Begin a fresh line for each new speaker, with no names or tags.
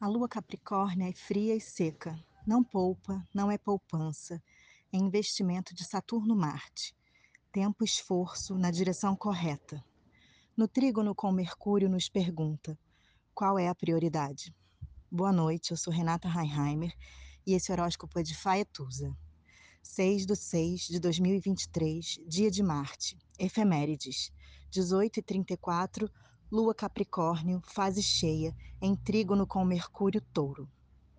A lua Capricórnio é fria e seca, não poupa, não é poupança, é investimento de Saturno-Marte. Tempo esforço na direção correta. No trígono com Mercúrio nos pergunta: qual é a prioridade? Boa noite, eu sou Renata Reinheimer e esse horóscopo é de Faetusa. 6 de 6 de 2023, dia de Marte, efemérides, 18 e 34 Lua Capricórnio, fase cheia, em trígono com Mercúrio Touro.